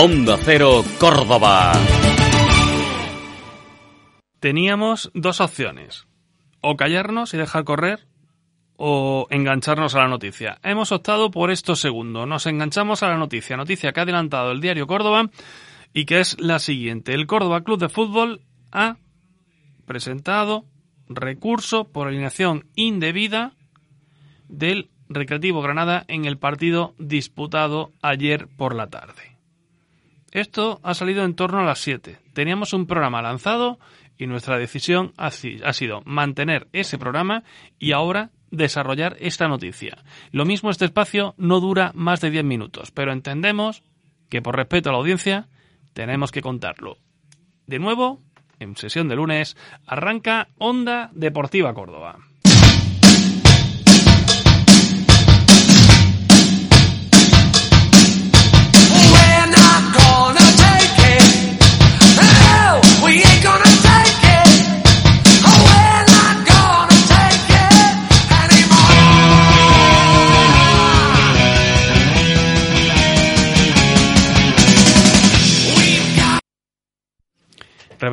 Onda Cero Córdoba. Teníamos dos opciones. O callarnos y dejar correr o engancharnos a la noticia. Hemos optado por esto segundo. Nos enganchamos a la noticia. Noticia que ha adelantado el diario Córdoba y que es la siguiente. El Córdoba Club de Fútbol ha presentado recurso por alineación indebida del Recreativo Granada en el partido disputado ayer por la tarde. Esto ha salido en torno a las 7. Teníamos un programa lanzado y nuestra decisión ha, sido mantener ese programa y ahora desarrollar esta noticia. Lo mismo este espacio no dura más de 10 minutos, pero entendemos que por respeto a la audiencia tenemos que contarlo. De nuevo, en sesión de lunes, arranca Onda Deportiva Córdoba. gonna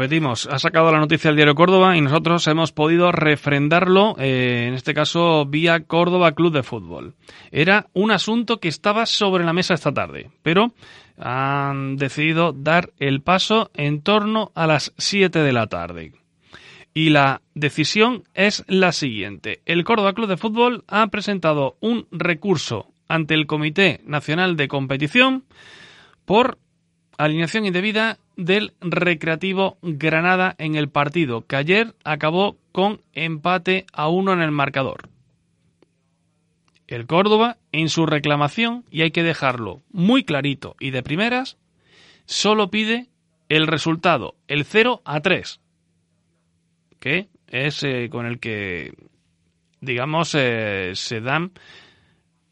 Repetimos, ha sacado la noticia el diario Córdoba y nosotros hemos podido refrendarlo, eh, en este caso vía Córdoba Club de Fútbol. Era un asunto que estaba sobre la mesa esta tarde, pero han decidido dar el paso en torno a las 7 de la tarde. Y la decisión es la siguiente. El Córdoba Club de Fútbol ha presentado un recurso ante el Comité Nacional de Competición por alineación indebida del Recreativo Granada en el partido, que ayer acabó con empate a uno en el marcador. El Córdoba, en su reclamación, y hay que dejarlo muy clarito y de primeras, solo pide el resultado, el 0 a 3, que es eh, con el que, digamos, eh, se dan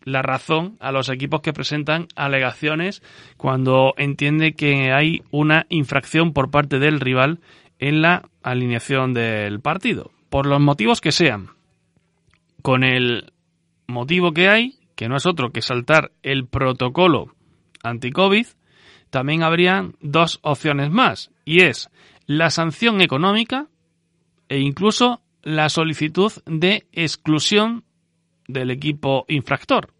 la razón a los equipos que presentan alegaciones cuando entiende que hay una infracción por parte del rival en la alineación del partido, por los motivos que sean. Con el motivo que hay, que no es otro que saltar el protocolo anti-COVID, también habrían dos opciones más, y es la sanción económica e incluso la solicitud de exclusión del equipo infractor.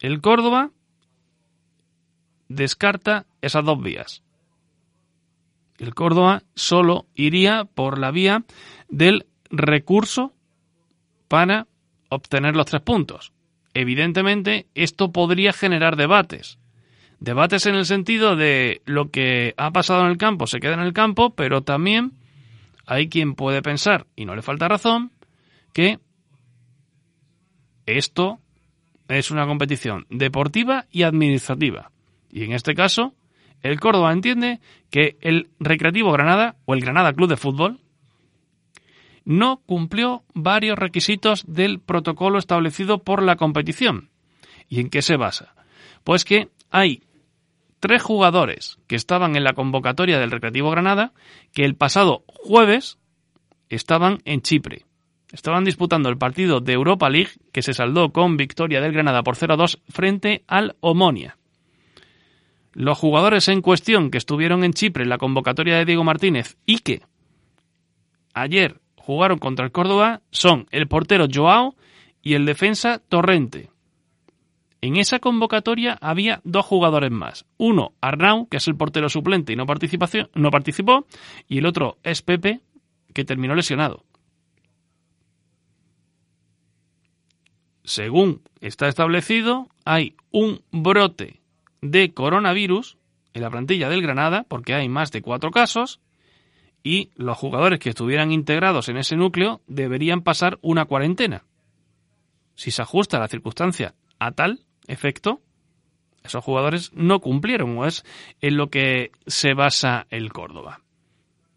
El Córdoba descarta esas dos vías. El Córdoba solo iría por la vía del recurso para obtener los tres puntos. Evidentemente, esto podría generar debates. Debates en el sentido de lo que ha pasado en el campo se queda en el campo, pero también hay quien puede pensar, y no le falta razón, que esto es una competición deportiva y administrativa. Y en este caso, el Córdoba entiende que el Recreativo Granada o el Granada Club de Fútbol no cumplió varios requisitos del protocolo establecido por la competición. ¿Y en qué se basa? Pues que hay tres jugadores que estaban en la convocatoria del Recreativo Granada que el pasado jueves estaban en Chipre. Estaban disputando el partido de Europa League que se saldó con victoria del Granada por 0-2 frente al Omonia. Los jugadores en cuestión que estuvieron en Chipre en la convocatoria de Diego Martínez y que ayer jugaron contra el Córdoba son el portero Joao y el defensa Torrente. En esa convocatoria había dos jugadores más. Uno, Arnau, que es el portero suplente y no, no participó, y el otro es Pepe, que terminó lesionado. Según está establecido, hay un brote de coronavirus en la plantilla del Granada, porque hay más de cuatro casos, y los jugadores que estuvieran integrados en ese núcleo deberían pasar una cuarentena. Si se ajusta la circunstancia a tal efecto, Esos jugadores no cumplieron, o es en lo que se basa el Córdoba.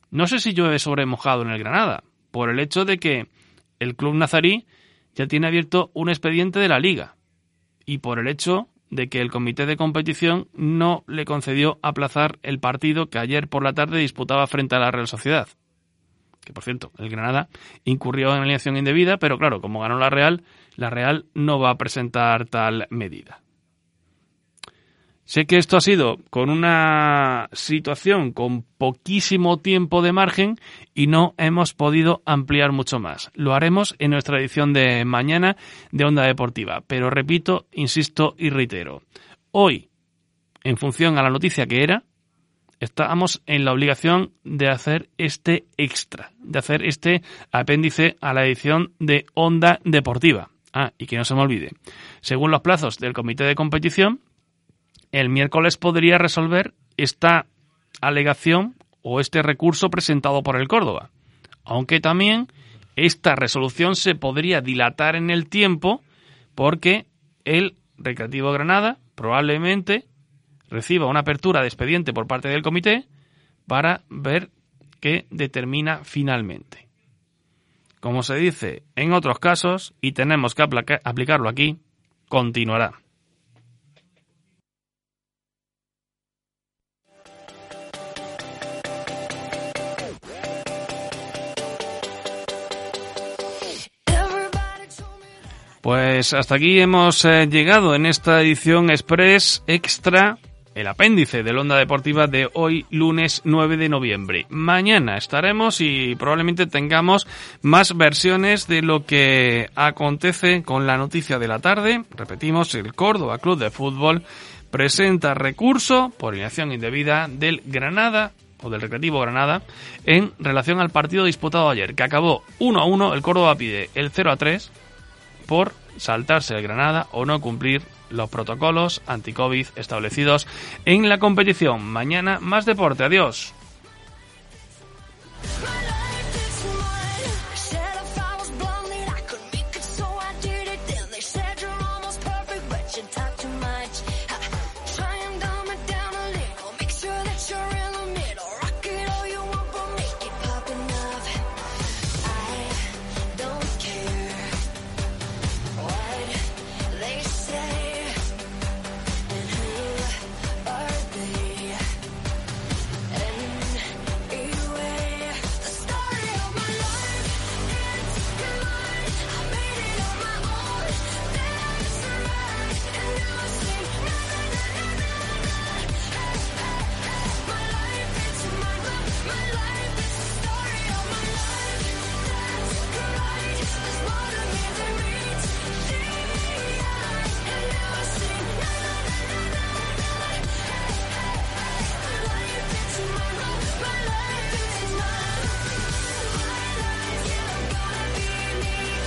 No sé si llueve sobre mojado en el Granada, por el hecho de que el club nazarí ya tiene abierto un expediente de la liga y por el hecho de que el comité de competición no le concedió aplazar el partido que ayer por la tarde disputaba frente a la Real Sociedad. Que por cierto, el Granada incurrió en alineación indebida, pero claro, como ganó la Real, la Real no va a presentar tal medida. Sé que esto ha sido con una situación con poquísimo tiempo de margen y no hemos podido ampliar mucho más. Lo haremos en nuestra edición de mañana de Onda Deportiva. Pero repito, insisto y reitero. Hoy, en función a la noticia que era, estamos en la obligación de hacer este extra, de hacer este apéndice a la edición de Onda Deportiva. Ah, y que no se me olvide. Según los plazos del comité de competición, el miércoles podría resolver esta alegación o este recurso presentado por el Córdoba. Aunque también esta resolución se podría dilatar en el tiempo porque el Recreativo Granada probablemente reciba una apertura de expediente por parte del comité para ver qué determina finalmente. Como se dice en otros casos, y tenemos que aplicarlo aquí, continuará. Pues hasta aquí hemos eh, llegado en esta edición express extra, el apéndice de la Onda Deportiva de hoy lunes 9 de noviembre. Mañana estaremos y probablemente tengamos más versiones de lo que acontece con la noticia de la tarde. Repetimos, el Córdoba Club de Fútbol presenta recurso por inacción indebida del Granada o del Recreativo Granada en relación al partido disputado ayer, que acabó 1 a 1, el Córdoba pide el 0 a 3 por saltarse el Granada o no cumplir los protocolos anti-COVID establecidos en la competición. Mañana más deporte. Adiós.